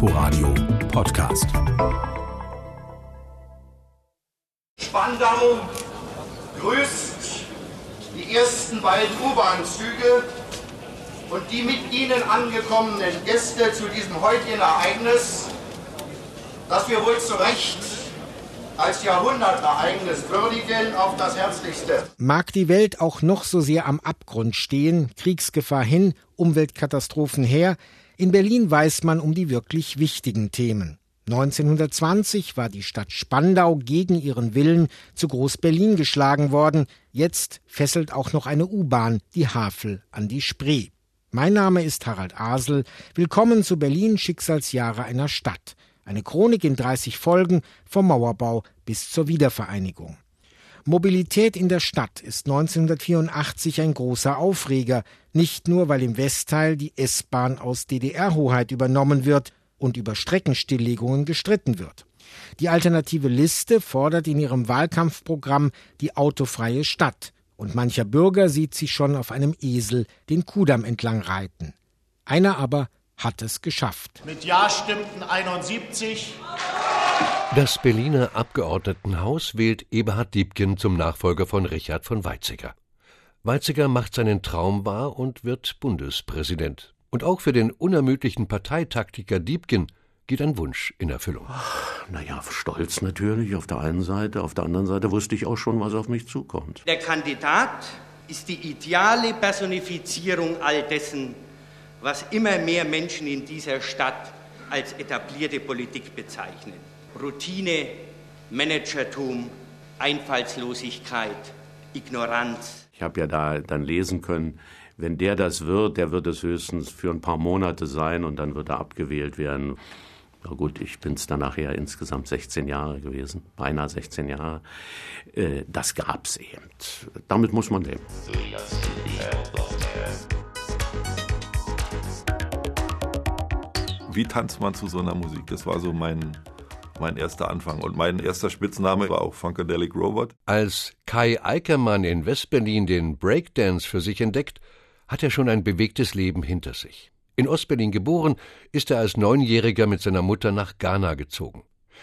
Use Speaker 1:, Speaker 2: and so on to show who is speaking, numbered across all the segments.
Speaker 1: Inforadio Podcast.
Speaker 2: Spandau grüßt die ersten beiden U-Bahn-Züge und die mit ihnen angekommenen Gäste zu diesem heutigen Ereignis, das wir wohl zu Recht als Jahrhundertereignis würdigen, auf das Herzlichste.
Speaker 3: Mag die Welt auch noch so sehr am Abgrund stehen, Kriegsgefahr hin, Umweltkatastrophen her, in Berlin weiß man um die wirklich wichtigen Themen. 1920 war die Stadt Spandau gegen ihren Willen zu Groß-Berlin geschlagen worden. Jetzt fesselt auch noch eine U-Bahn die Havel an die Spree. Mein Name ist Harald Asel. Willkommen zu Berlin Schicksalsjahre einer Stadt. Eine Chronik in 30 Folgen vom Mauerbau bis zur Wiedervereinigung. Mobilität in der Stadt ist 1984 ein großer Aufreger, nicht nur weil im Westteil die S-Bahn aus DDR-Hoheit übernommen wird und über Streckenstilllegungen gestritten wird. Die alternative Liste fordert in ihrem Wahlkampfprogramm die autofreie Stadt, und mancher Bürger sieht sich schon auf einem Esel den Kudamm entlang reiten. Einer aber hat es geschafft.
Speaker 2: Mit Ja stimmten 71.
Speaker 4: Das Berliner Abgeordnetenhaus wählt Eberhard Diebken zum Nachfolger von Richard von Weizsäcker. Weizsäcker macht seinen Traum wahr und wird Bundespräsident. Und auch für den unermüdlichen Parteitaktiker Diebken geht ein Wunsch in Erfüllung.
Speaker 5: Naja, stolz natürlich auf der einen Seite, auf der anderen Seite wusste ich auch schon, was auf mich zukommt.
Speaker 6: Der Kandidat ist die ideale Personifizierung all dessen, was immer mehr Menschen in dieser Stadt als etablierte Politik bezeichnen. Routine, Managertum, Einfallslosigkeit, Ignoranz.
Speaker 5: Ich habe ja da dann lesen können, wenn der das wird, der wird es höchstens für ein paar Monate sein und dann wird er abgewählt werden. Na gut, ich bin es dann nachher insgesamt 16 Jahre gewesen, beinahe 16 Jahre. Äh, das gab's eben. Damit muss man leben.
Speaker 7: Wie tanzt man zu so einer Musik? Das war so mein, mein erster Anfang. Und mein erster Spitzname war auch Funkadelic Robot.
Speaker 4: Als Kai Eickermann in Westberlin den Breakdance für sich entdeckt, hat er schon ein bewegtes Leben hinter sich. In Ostberlin geboren, ist er als Neunjähriger mit seiner Mutter nach Ghana gezogen.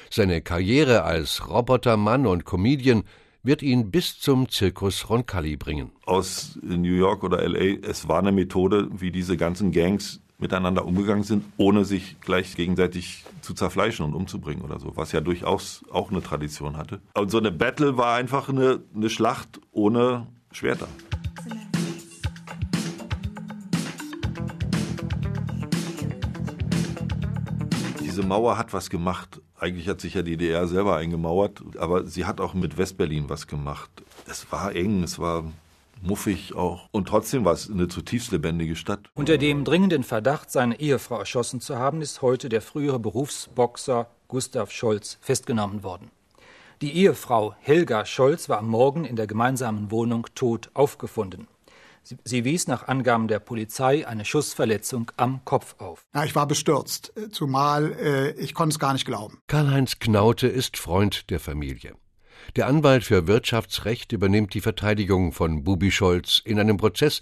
Speaker 4: Seine Karriere als Robotermann und Comedian wird ihn bis zum Zirkus Roncalli bringen.
Speaker 7: Aus New York oder LA, es war eine Methode, wie diese ganzen Gangs miteinander umgegangen sind, ohne sich gleich gegenseitig zu zerfleischen und umzubringen oder so, was ja durchaus auch eine Tradition hatte. Und so eine Battle war einfach eine, eine Schlacht ohne Schwerter. Diese Mauer hat was gemacht. Eigentlich hat sich ja die DDR selber eingemauert, aber sie hat auch mit Westberlin was gemacht. Es war eng, es war muffig auch. Und trotzdem war es eine zutiefst lebendige Stadt.
Speaker 8: Unter dem dringenden Verdacht, seine Ehefrau erschossen zu haben, ist heute der frühere Berufsboxer Gustav Scholz festgenommen worden. Die Ehefrau Helga Scholz war am Morgen in der gemeinsamen Wohnung tot aufgefunden. Sie, wies nach Angaben der Polizei eine Schussverletzung am Kopf auf.
Speaker 9: Ja, ich war bestürzt, zumal äh, ich konnte es gar nicht glauben.
Speaker 4: Karl-Heinz Knaute ist Freund der Familie. Der Anwalt für Wirtschaftsrecht übernimmt die Verteidigung von Bubi Scholz in einem Prozess,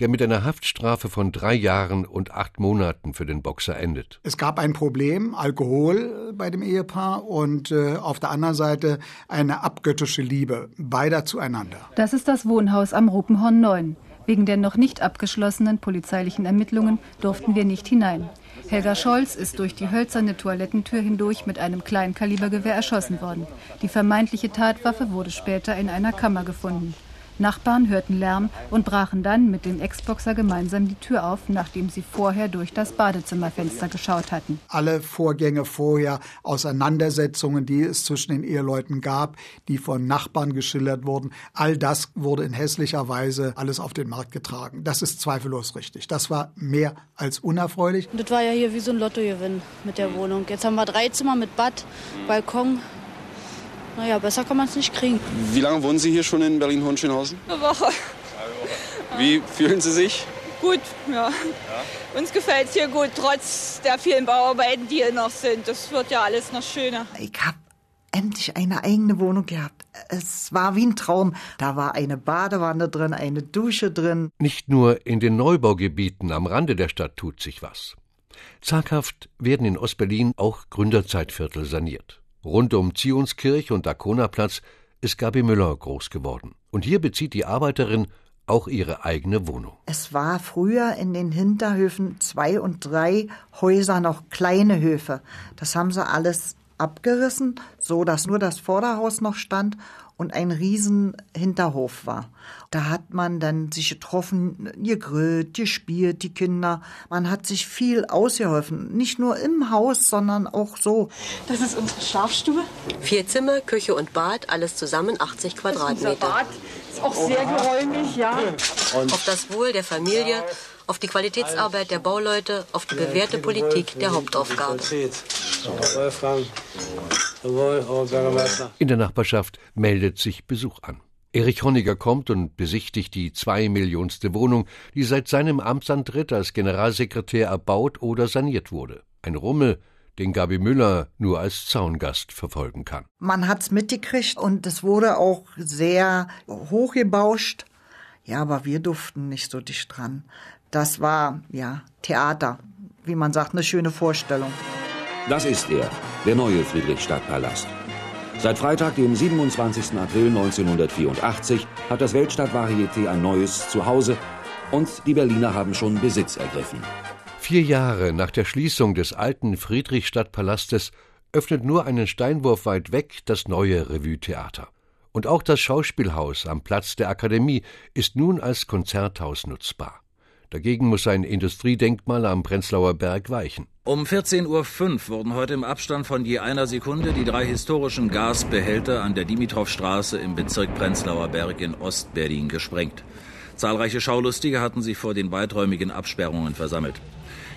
Speaker 4: der mit einer Haftstrafe von drei Jahren und acht Monaten für den Boxer endet.
Speaker 9: Es gab ein Problem, Alkohol bei dem Ehepaar und äh, auf der anderen Seite eine abgöttische Liebe beider zueinander.
Speaker 10: Das ist das Wohnhaus am Ruppenhorn 9. Wegen der noch nicht abgeschlossenen polizeilichen Ermittlungen durften wir nicht hinein. Helga Scholz ist durch die hölzerne Toilettentür hindurch mit einem Kleinkalibergewehr erschossen worden. Die vermeintliche Tatwaffe wurde später in einer Kammer gefunden. Nachbarn hörten Lärm und brachen dann mit dem Ex-Boxer gemeinsam die Tür auf, nachdem sie vorher durch das Badezimmerfenster geschaut hatten.
Speaker 9: Alle Vorgänge vorher, Auseinandersetzungen, die es zwischen den Eheleuten gab, die von Nachbarn geschildert wurden, all das wurde in hässlicher Weise alles auf den Markt getragen. Das ist zweifellos richtig. Das war mehr als unerfreulich.
Speaker 11: Das war ja hier wie so ein Lottogewinn mit der Wohnung. Jetzt haben wir drei Zimmer mit Bad, Balkon, naja, besser kann man es nicht kriegen.
Speaker 12: Wie lange wohnen Sie hier schon in Berlin-Hohenschönhausen?
Speaker 13: Eine Woche.
Speaker 12: Wie fühlen Sie sich?
Speaker 13: Gut, ja. ja. Uns gefällt es hier gut, trotz der vielen Bauarbeiten, die hier noch sind. Das wird ja alles noch schöner.
Speaker 14: Ich habe endlich eine eigene Wohnung gehabt. Es war wie ein Traum. Da war eine Badewanne drin, eine Dusche drin.
Speaker 4: Nicht nur in den Neubaugebieten am Rande der Stadt tut sich was. Zaghaft werden in Ostberlin auch Gründerzeitviertel saniert. Rund um Zionskirch und Dakonaplatz ist Gabi Müller groß geworden. Und hier bezieht die Arbeiterin auch ihre eigene Wohnung.
Speaker 14: Es war früher in den Hinterhöfen zwei und drei Häuser noch kleine Höfe. Das haben sie alles abgerissen, so dass nur das Vorderhaus noch stand und ein riesen Hinterhof war. Da hat man dann sich getroffen, gegrillt, gespielt, die Kinder. Man hat sich viel ausgeholfen. Nicht nur im Haus, sondern auch so.
Speaker 15: Das ist unsere Schlafstube.
Speaker 16: Vier Zimmer, Küche und Bad, alles zusammen 80 Quadratmeter.
Speaker 15: Unser Bad ist auch sehr geräumig, ja.
Speaker 16: Und auf das Wohl der Familie, auf die Qualitätsarbeit der Bauleute, auf die bewährte Politik der Hauptaufgabe.
Speaker 4: In der Nachbarschaft meldet sich Besuch an. Erich Honniger kommt und besichtigt die zwei Millionste Wohnung, die seit seinem Amtsantritt als Generalsekretär erbaut oder saniert wurde. Ein Rummel, den Gabi Müller nur als Zaungast verfolgen kann.
Speaker 14: Man hat's mitgekriegt und es wurde auch sehr hochgebauscht. Ja, aber wir durften nicht so dicht dran. Das war, ja, Theater. Wie man sagt, eine schöne Vorstellung.
Speaker 1: Das ist er, der neue Friedrichstadtpalast. Seit Freitag, dem 27. April 1984, hat das Weltstadtvarieté ein neues Zuhause und die Berliner haben schon Besitz ergriffen.
Speaker 4: Vier Jahre nach der Schließung des alten Friedrichstadtpalastes öffnet nur einen Steinwurf weit weg das neue Revue-Theater. Und auch das Schauspielhaus am Platz der Akademie ist nun als Konzerthaus nutzbar. Dagegen muss ein Industriedenkmal am Prenzlauer Berg weichen.
Speaker 17: Um 14.05 Uhr wurden heute im Abstand von je einer Sekunde die drei historischen Gasbehälter an der Dimitrovstraße im Bezirk Prenzlauer Berg in Ostberlin gesprengt. Zahlreiche Schaulustige hatten sich vor den weiträumigen Absperrungen versammelt.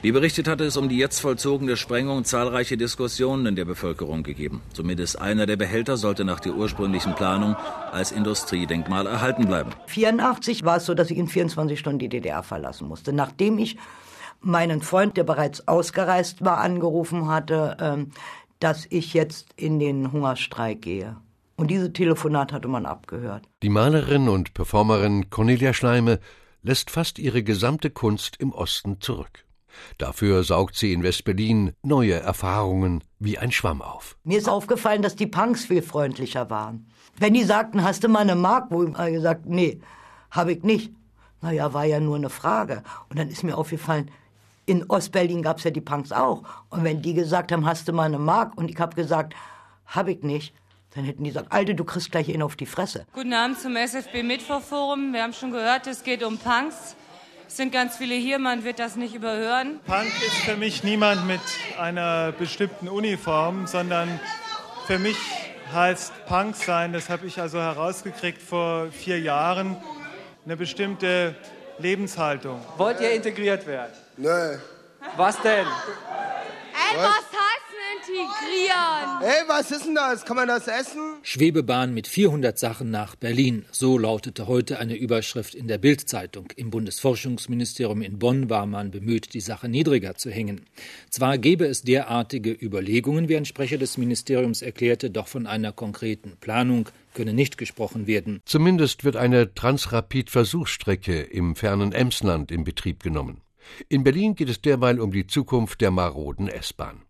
Speaker 17: Wie berichtet hatte es um die jetzt vollzogene Sprengung zahlreiche Diskussionen in der Bevölkerung gegeben. Zumindest einer der Behälter sollte nach der ursprünglichen Planung als Industriedenkmal erhalten bleiben.
Speaker 18: 1984 war es so, dass ich in 24 Stunden die DDR verlassen musste. Nachdem ich meinen Freund, der bereits ausgereist war, angerufen hatte, ähm, dass ich jetzt in den Hungerstreik gehe. Und diese Telefonat hatte man abgehört.
Speaker 4: Die Malerin und Performerin Cornelia Schleime lässt fast ihre gesamte Kunst im Osten zurück. Dafür saugt sie in Westberlin neue Erfahrungen wie ein Schwamm auf.
Speaker 18: Mir ist aufgefallen, dass die Punks viel freundlicher waren. Wenn die sagten, hast du mal eine Mark, wo ich gesagt, nee, habe ich nicht. Naja, war ja nur eine Frage. Und dann ist mir aufgefallen, in Ostberlin gab es ja die Punks auch. Und wenn die gesagt haben, hast du mal eine Mark, und ich habe gesagt, habe ich nicht, dann hätten die gesagt, Alte, du kriegst gleich ihn auf die Fresse.
Speaker 19: Guten Abend zum SFB Mittwochforum. Wir haben schon gehört, es geht um Punks. Es sind ganz viele hier, man wird das nicht überhören.
Speaker 20: Punk ist für mich niemand mit einer bestimmten Uniform, sondern für mich heißt Punk sein, das habe ich also herausgekriegt vor vier Jahren, eine bestimmte Lebenshaltung.
Speaker 21: Wollt ihr integriert werden?
Speaker 22: Nö.
Speaker 21: Was denn?
Speaker 23: Ey, was denn integrieren?
Speaker 22: Ey, was ist denn das? Kann man das essen?
Speaker 8: Schwebebahn mit 400 Sachen nach Berlin. So lautete heute eine Überschrift in der Bild-Zeitung. Im Bundesforschungsministerium in Bonn war man bemüht, die Sache niedriger zu hängen. Zwar gäbe es derartige Überlegungen, wie ein Sprecher des Ministeriums erklärte, doch von einer konkreten Planung könne nicht gesprochen werden.
Speaker 4: Zumindest wird eine Transrapid-Versuchsstrecke im fernen Emsland in Betrieb genommen. In Berlin geht es derweil um die Zukunft der maroden S-Bahn.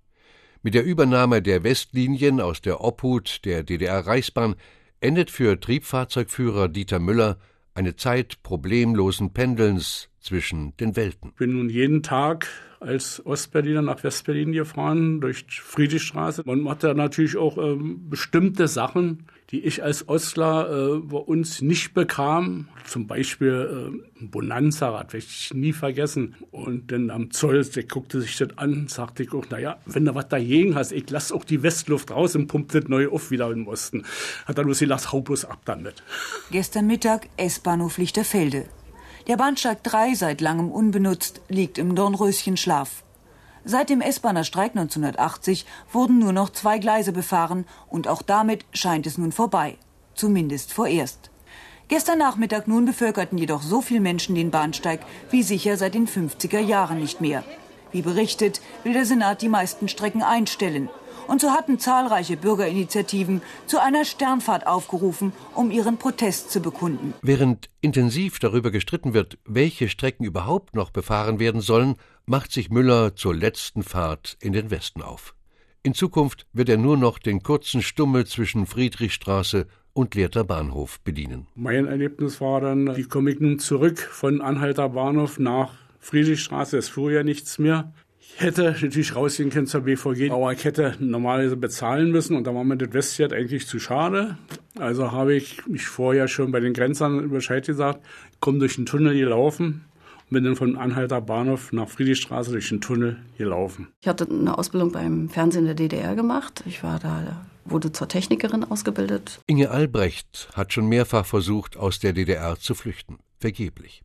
Speaker 4: Mit der Übernahme der Westlinien aus der Obhut der DDR-Reichsbahn endet für Triebfahrzeugführer Dieter Müller eine Zeit problemlosen Pendelns zwischen den Welten.
Speaker 24: Ich bin nun jeden Tag als Ostberliner nach Westberlin gefahren, durch Friedrichstraße. Man macht da natürlich auch ähm, bestimmte Sachen, die ich als Ostler äh, bei uns nicht bekam. Zum Beispiel äh, ein Bonanza-Rad, werde ich nie vergessen. Und dann am Zoll, der guckte sich das an, sagte ich auch, naja, wenn du was dagegen hast, ich lass auch die Westluft raus und pumpt das neu auf wieder im Osten. Hat dann bloß gesagt, hau bloß ab damit.
Speaker 25: Gestern Mittag S-Bahnhof Lichterfelde. Der Bahnsteig 3, seit langem unbenutzt, liegt im Dornröschenschlaf. Seit dem S-Bahner Streik 1980 wurden nur noch zwei Gleise befahren und auch damit scheint es nun vorbei. Zumindest vorerst. Gestern Nachmittag nun bevölkerten jedoch so viele Menschen den Bahnsteig wie sicher seit den 50er Jahren nicht mehr. Wie berichtet, will der Senat die meisten Strecken einstellen. Und so hatten zahlreiche Bürgerinitiativen zu einer Sternfahrt aufgerufen, um ihren Protest zu bekunden.
Speaker 4: Während intensiv darüber gestritten wird, welche Strecken überhaupt noch befahren werden sollen, macht sich Müller zur letzten Fahrt in den Westen auf. In Zukunft wird er nur noch den kurzen Stummel zwischen Friedrichstraße und Lehrter Bahnhof bedienen.
Speaker 24: Mein Erlebnis war dann, wie komme ich nun zurück von Anhalter Bahnhof nach Friedrichstraße, es fuhr ja nichts mehr. Ich hätte natürlich rausgehen können zur BVG, aber ich hätte normalerweise bezahlen müssen und da war mir das Westjet eigentlich zu schade. Also habe ich mich vorher schon bei den Grenzern Bescheid gesagt, komme durch den Tunnel gelaufen bin dann von Anhalter Bahnhof nach Friedrichstraße durch den Tunnel gelaufen.
Speaker 26: Ich hatte eine Ausbildung beim Fernsehen der DDR gemacht. Ich war da wurde zur Technikerin ausgebildet.
Speaker 4: Inge Albrecht hat schon mehrfach versucht, aus der DDR zu flüchten. Vergeblich.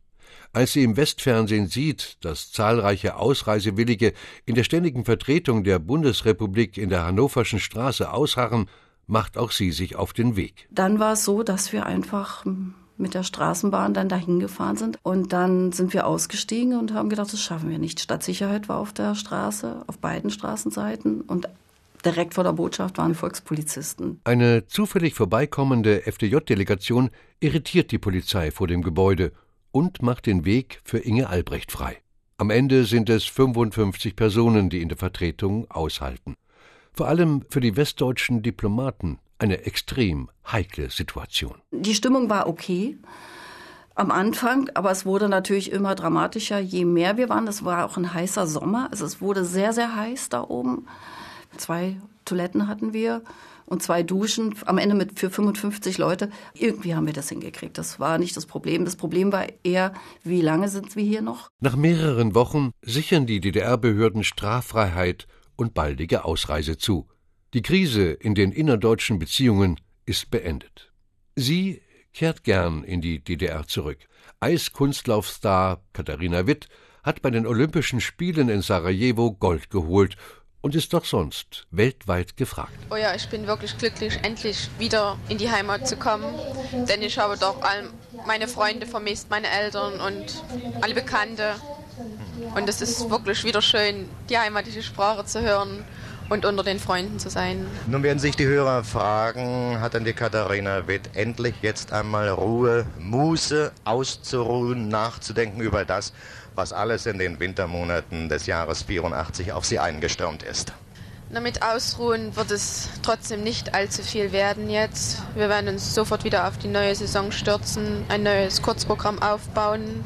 Speaker 4: Als sie im Westfernsehen sieht, dass zahlreiche Ausreisewillige in der ständigen Vertretung der Bundesrepublik in der Hannoverschen Straße ausharren, macht auch sie sich auf den Weg.
Speaker 26: Dann war es so, dass wir einfach mit der Straßenbahn dann dahin gefahren sind und dann sind wir ausgestiegen und haben gedacht, das schaffen wir nicht. Stadtsicherheit war auf der Straße, auf beiden Straßenseiten und direkt vor der Botschaft waren Volkspolizisten.
Speaker 4: Eine zufällig vorbeikommende FDJ-Delegation irritiert die Polizei vor dem Gebäude und macht den Weg für Inge Albrecht frei. Am Ende sind es 55 Personen, die in der Vertretung aushalten. Vor allem für die westdeutschen Diplomaten eine extrem heikle Situation.
Speaker 26: Die Stimmung war okay am Anfang, aber es wurde natürlich immer dramatischer, je mehr wir waren. Es war auch ein heißer Sommer, also es wurde sehr, sehr heiß da oben. Zwei Toiletten hatten wir und zwei Duschen, am Ende mit für 55 Leute. Irgendwie haben wir das hingekriegt. Das war nicht das Problem. Das Problem war eher, wie lange sind wir hier noch?
Speaker 4: Nach mehreren Wochen sichern die DDR-Behörden Straffreiheit und baldige Ausreise zu. Die Krise in den innerdeutschen Beziehungen ist beendet. Sie kehrt gern in die DDR zurück. Eiskunstlaufstar Katharina Witt hat bei den Olympischen Spielen in Sarajevo Gold geholt und ist doch sonst weltweit gefragt.
Speaker 27: Oh ja, ich bin wirklich glücklich, endlich wieder in die Heimat zu kommen, denn ich habe doch all meine Freunde vermisst, meine Eltern und alle Bekannte. Und es ist wirklich wieder schön, die heimatliche Sprache zu hören und unter den Freunden zu sein.
Speaker 28: Nun werden sich die Hörer fragen, hat denn die Katharina Witt endlich jetzt einmal Ruhe, Muße auszuruhen, nachzudenken über das, was alles in den Wintermonaten des Jahres 84 auf sie eingestürmt ist.
Speaker 27: Na, mit Ausruhen wird es trotzdem nicht allzu viel werden jetzt. Wir werden uns sofort wieder auf die neue Saison stürzen, ein neues Kurzprogramm aufbauen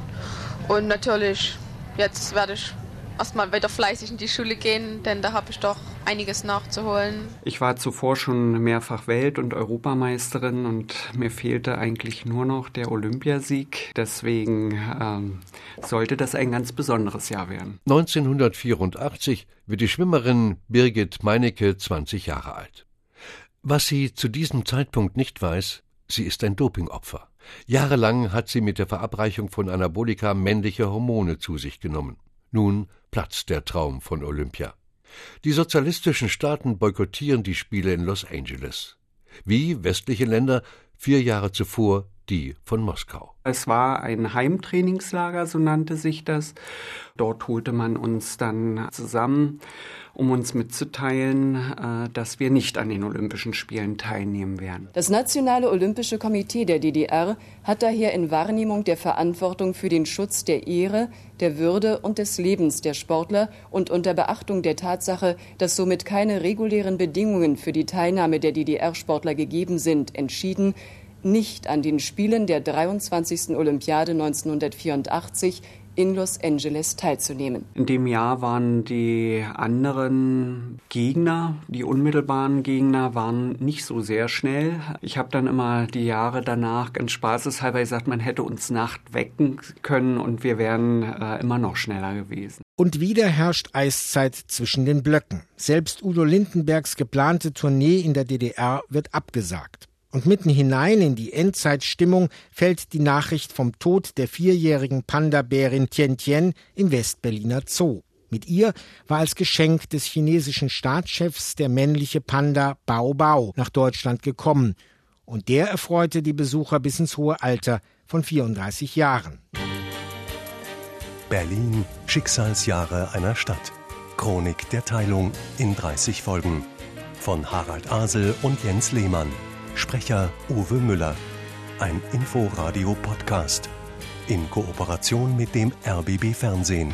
Speaker 27: und natürlich jetzt werde ich erstmal wieder fleißig in die Schule gehen, denn da habe ich doch einiges nachzuholen.
Speaker 29: Ich war zuvor schon mehrfach Welt- und Europameisterin und mir fehlte eigentlich nur noch der Olympiasieg. Deswegen ähm, sollte das ein ganz besonderes Jahr werden.
Speaker 4: 1984 wird die Schwimmerin Birgit Meinecke 20 Jahre alt. Was sie zu diesem Zeitpunkt nicht weiß, sie ist ein Dopingopfer. Jahrelang hat sie mit der Verabreichung von Anabolika männliche Hormone zu sich genommen. Nun platzt der Traum von Olympia. Die sozialistischen Staaten boykottieren die Spiele in Los Angeles. Wie westliche Länder vier Jahre zuvor die von Moskau.
Speaker 29: Es war ein Heimtrainingslager, so nannte sich das. Dort holte man uns dann zusammen um uns mitzuteilen, äh, dass wir nicht an den Olympischen Spielen teilnehmen werden.
Speaker 30: Das Nationale Olympische Komitee der DDR hat daher in Wahrnehmung der Verantwortung für den Schutz der Ehre, der Würde und des Lebens der Sportler und unter Beachtung der Tatsache, dass somit keine regulären Bedingungen für die Teilnahme der DDR-Sportler gegeben sind, entschieden, nicht an den Spielen der 23. Olympiade 1984 in Los Angeles teilzunehmen.
Speaker 29: In dem Jahr waren die anderen Gegner, die unmittelbaren Gegner, waren nicht so sehr schnell. Ich habe dann immer die Jahre danach ganz spaßeshalber gesagt, man hätte uns Nacht wecken können und wir wären äh, immer noch schneller gewesen.
Speaker 31: Und wieder herrscht Eiszeit zwischen den Blöcken. Selbst Udo Lindenbergs geplante Tournee in der DDR wird abgesagt. Und mitten hinein in die Endzeitstimmung fällt die Nachricht vom Tod der vierjährigen Panda-Bärin Tien im Westberliner Zoo. Mit ihr war als Geschenk des chinesischen Staatschefs der männliche Panda Bao Bao nach Deutschland gekommen. Und der erfreute die Besucher bis ins hohe Alter von 34 Jahren.
Speaker 32: Berlin, Schicksalsjahre einer Stadt. Chronik der Teilung in 30 Folgen. Von Harald Asel und Jens Lehmann. Sprecher Uwe Müller. Ein Inforadio-Podcast in Kooperation mit dem RBB Fernsehen.